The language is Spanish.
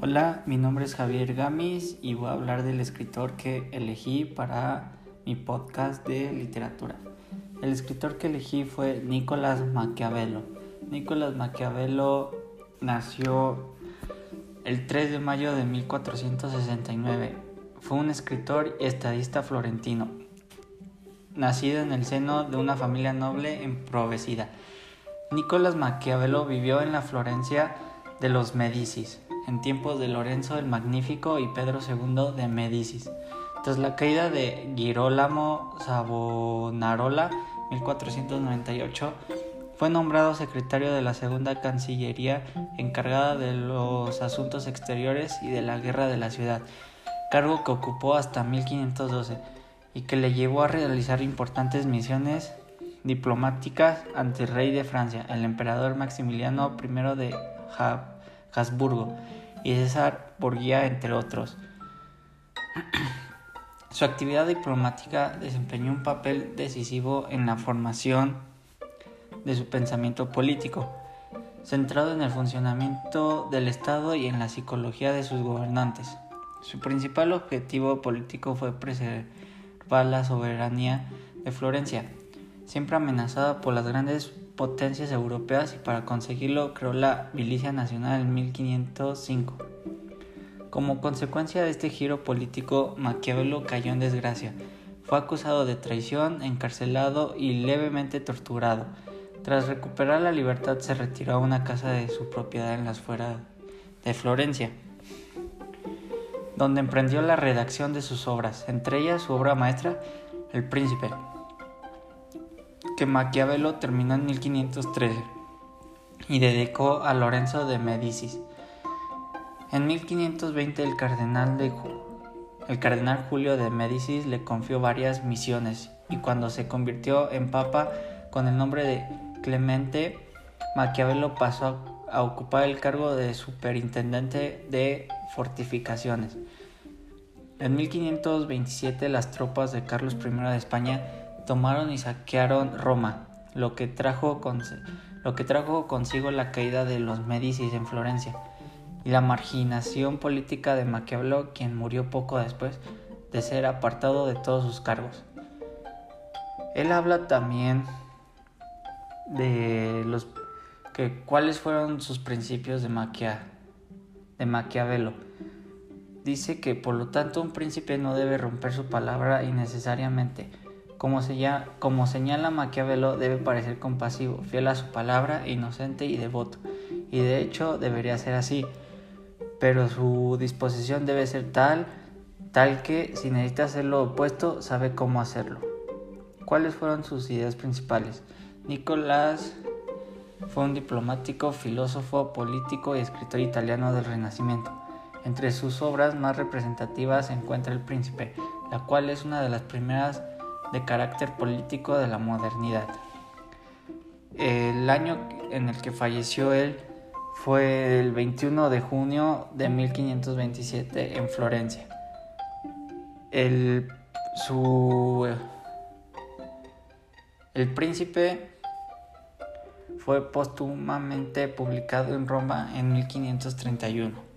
Hola, mi nombre es Javier Gamis y voy a hablar del escritor que elegí para mi podcast de literatura. El escritor que elegí fue Nicolás Maquiavelo. Nicolás Maquiavelo nació el 3 de mayo de 1469. Fue un escritor y estadista florentino, nacido en el seno de una familia noble emprovecida. Nicolás Maquiavelo vivió en la Florencia de los Medicis, en tiempos de Lorenzo el Magnífico y Pedro II de Medicis. Tras la caída de Girolamo Savonarola, 1498, fue nombrado secretario de la Segunda Cancillería encargada de los asuntos exteriores y de la guerra de la ciudad, cargo que ocupó hasta 1512 y que le llevó a realizar importantes misiones diplomáticas ante el rey de Francia, el emperador Maximiliano I de Habsburgo y César Borgia, entre otros. Su actividad diplomática desempeñó un papel decisivo en la formación de su pensamiento político, centrado en el funcionamiento del Estado y en la psicología de sus gobernantes. Su principal objetivo político fue preservar la soberanía de Florencia, siempre amenazada por las grandes potencias europeas y para conseguirlo creó la Milicia Nacional en 1505. Como consecuencia de este giro político, Maquiavelo cayó en desgracia. Fue acusado de traición, encarcelado y levemente torturado. Tras recuperar la libertad se retiró a una casa de su propiedad en las fueras de Florencia, donde emprendió la redacción de sus obras, entre ellas su obra maestra, El Príncipe, que Maquiavelo terminó en 1513 y dedicó a Lorenzo de Medicis. En 1520 el cardenal, Julio de Medicis le confió varias misiones y cuando se convirtió en papa con el nombre de Clemente, Maquiavelo pasó a, a ocupar el cargo de superintendente de fortificaciones. En 1527 las tropas de Carlos I de España tomaron y saquearon Roma, lo que trajo, lo que trajo consigo la caída de los Medicis en Florencia y la marginación política de Maquiavelo, quien murió poco después de ser apartado de todos sus cargos. Él habla también de los que cuáles fueron sus principios de, de Maquiavelo. Dice que por lo tanto un príncipe no debe romper su palabra innecesariamente como, señala Maquiavelo, debe parecer compasivo, fiel a su palabra, inocente y devoto. Y de hecho debería ser así. Pero su disposición debe ser tal, tal que si necesita hacer lo opuesto, sabe cómo hacerlo. ¿Cuáles fueron sus ideas principales? Nicolás fue un diplomático, filósofo, político y escritor italiano del Renacimiento. Entre sus obras más representativas se encuentra El Príncipe, la cual es una de las primeras de carácter político de la modernidad. El año en el que falleció él fue el 21 de junio de 1527 en Florencia. El, su, el príncipe fue póstumamente publicado en Roma en 1531.